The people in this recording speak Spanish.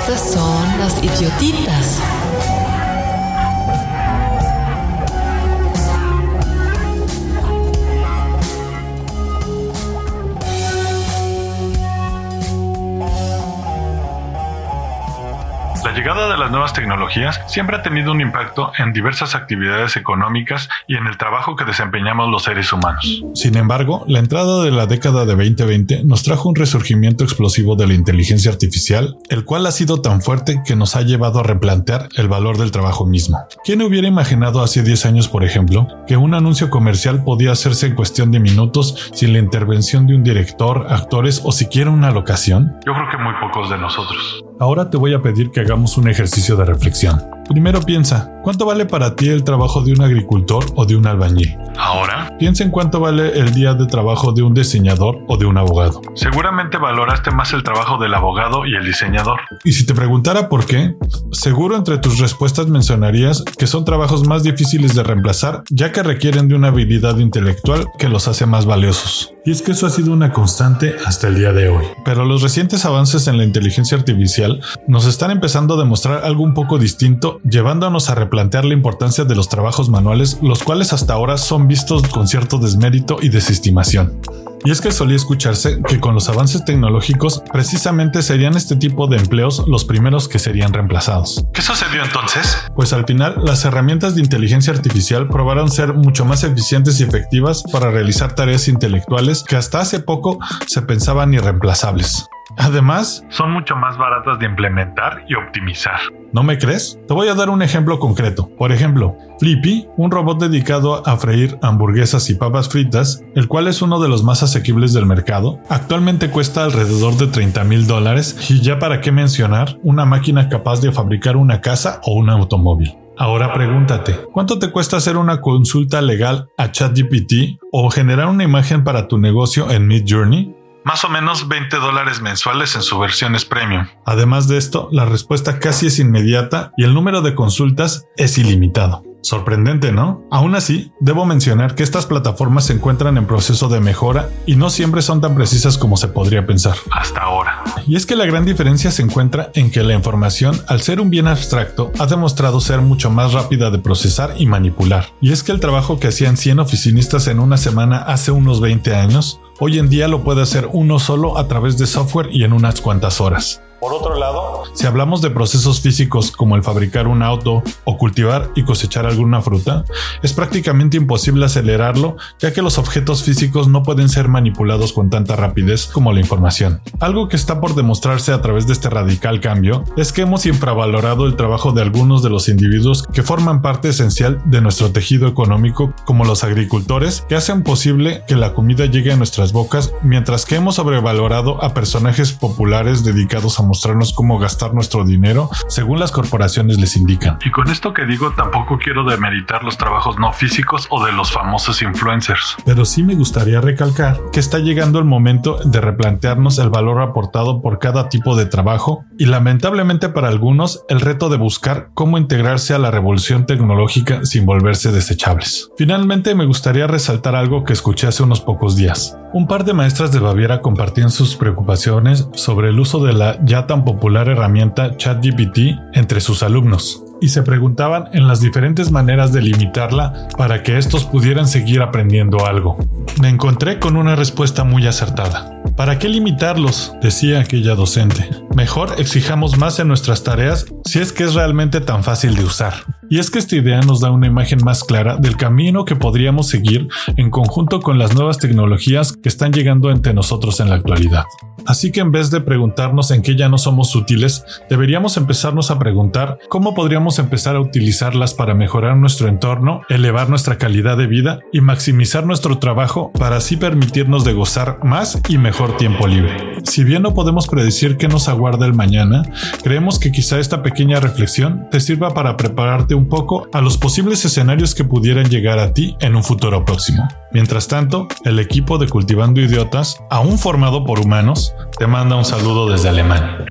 Estas son las idiotitas. La llegada de las nuevas tecnologías siempre ha tenido un impacto en diversas actividades económicas y en el trabajo que desempeñamos los seres humanos. Sin embargo, la entrada de la década de 2020 nos trajo un resurgimiento explosivo de la inteligencia artificial, el cual ha sido tan fuerte que nos ha llevado a replantear el valor del trabajo mismo. ¿Quién hubiera imaginado hace 10 años, por ejemplo, que un anuncio comercial podía hacerse en cuestión de minutos sin la intervención de un director, actores o siquiera una locación? Yo creo que muy pocos de nosotros. Ahora te voy a pedir que hagamos un ejercicio de reflexión. Primero piensa, ¿cuánto vale para ti el trabajo de un agricultor o de un albañil? Ahora, piensa en cuánto vale el día de trabajo de un diseñador o de un abogado. Seguramente valoraste más el trabajo del abogado y el diseñador. Y si te preguntara por qué, seguro entre tus respuestas mencionarías que son trabajos más difíciles de reemplazar ya que requieren de una habilidad intelectual que los hace más valiosos. Y es que eso ha sido una constante hasta el día de hoy. Pero los recientes avances en la inteligencia artificial nos están empezando a demostrar algo un poco distinto llevándonos a replantear la importancia de los trabajos manuales, los cuales hasta ahora son vistos con cierto desmérito y desestimación. Y es que solía escucharse que con los avances tecnológicos precisamente serían este tipo de empleos los primeros que serían reemplazados. ¿Qué sucedió entonces? Pues al final las herramientas de inteligencia artificial probaron ser mucho más eficientes y efectivas para realizar tareas intelectuales que hasta hace poco se pensaban irreemplazables. Además, son mucho más baratas de implementar y optimizar. ¿No me crees? Te voy a dar un ejemplo concreto. Por ejemplo, Flippy, un robot dedicado a freír hamburguesas y papas fritas, el cual es uno de los más asequibles del mercado, actualmente cuesta alrededor de 30 mil dólares y ya para qué mencionar una máquina capaz de fabricar una casa o un automóvil. Ahora pregúntate, ¿cuánto te cuesta hacer una consulta legal a ChatGPT o generar una imagen para tu negocio en Midjourney? Más o menos 20 dólares mensuales en sus versiones premium. Además de esto, la respuesta casi es inmediata y el número de consultas es ilimitado. Sorprendente, ¿no? Aún así, debo mencionar que estas plataformas se encuentran en proceso de mejora y no siempre son tan precisas como se podría pensar. Hasta ahora. Y es que la gran diferencia se encuentra en que la información, al ser un bien abstracto, ha demostrado ser mucho más rápida de procesar y manipular. Y es que el trabajo que hacían 100 oficinistas en una semana hace unos 20 años, hoy en día lo puede hacer uno solo a través de software y en unas cuantas horas. Por otro lado, si hablamos de procesos físicos como el fabricar un auto o cultivar y cosechar alguna fruta, es prácticamente imposible acelerarlo ya que los objetos físicos no pueden ser manipulados con tanta rapidez como la información. Algo que está por demostrarse a través de este radical cambio es que hemos infravalorado el trabajo de algunos de los individuos que forman parte esencial de nuestro tejido económico como los agricultores que hacen posible que la comida llegue a nuestras bocas mientras que hemos sobrevalorado a personajes populares dedicados a mostrarnos cómo gastar nuestro dinero según las corporaciones les indican. Y con esto que digo tampoco quiero demeritar los trabajos no físicos o de los famosos influencers. Pero sí me gustaría recalcar que está llegando el momento de replantearnos el valor aportado por cada tipo de trabajo y lamentablemente para algunos el reto de buscar cómo integrarse a la revolución tecnológica sin volverse desechables. Finalmente me gustaría resaltar algo que escuché hace unos pocos días. Un par de maestras de Baviera compartían sus preocupaciones sobre el uso de la tan popular herramienta ChatGPT entre sus alumnos y se preguntaban en las diferentes maneras de limitarla para que estos pudieran seguir aprendiendo algo. Me encontré con una respuesta muy acertada. ¿Para qué limitarlos? decía aquella docente. Mejor exijamos más en nuestras tareas si es que es realmente tan fácil de usar. Y es que esta idea nos da una imagen más clara del camino que podríamos seguir en conjunto con las nuevas tecnologías que están llegando entre nosotros en la actualidad. Así que en vez de preguntarnos en qué ya no somos útiles, deberíamos empezarnos a preguntar cómo podríamos empezar a utilizarlas para mejorar nuestro entorno, elevar nuestra calidad de vida y maximizar nuestro trabajo para así permitirnos de gozar más y mejor tiempo libre. Si bien no podemos predecir qué nos aguarda el mañana, creemos que quizá esta pequeña reflexión te sirva para prepararte un poco a los posibles escenarios que pudieran llegar a ti en un futuro próximo. Mientras tanto, el equipo de Cultivando Idiotas, aún formado por humanos, te manda un saludo desde Alemania.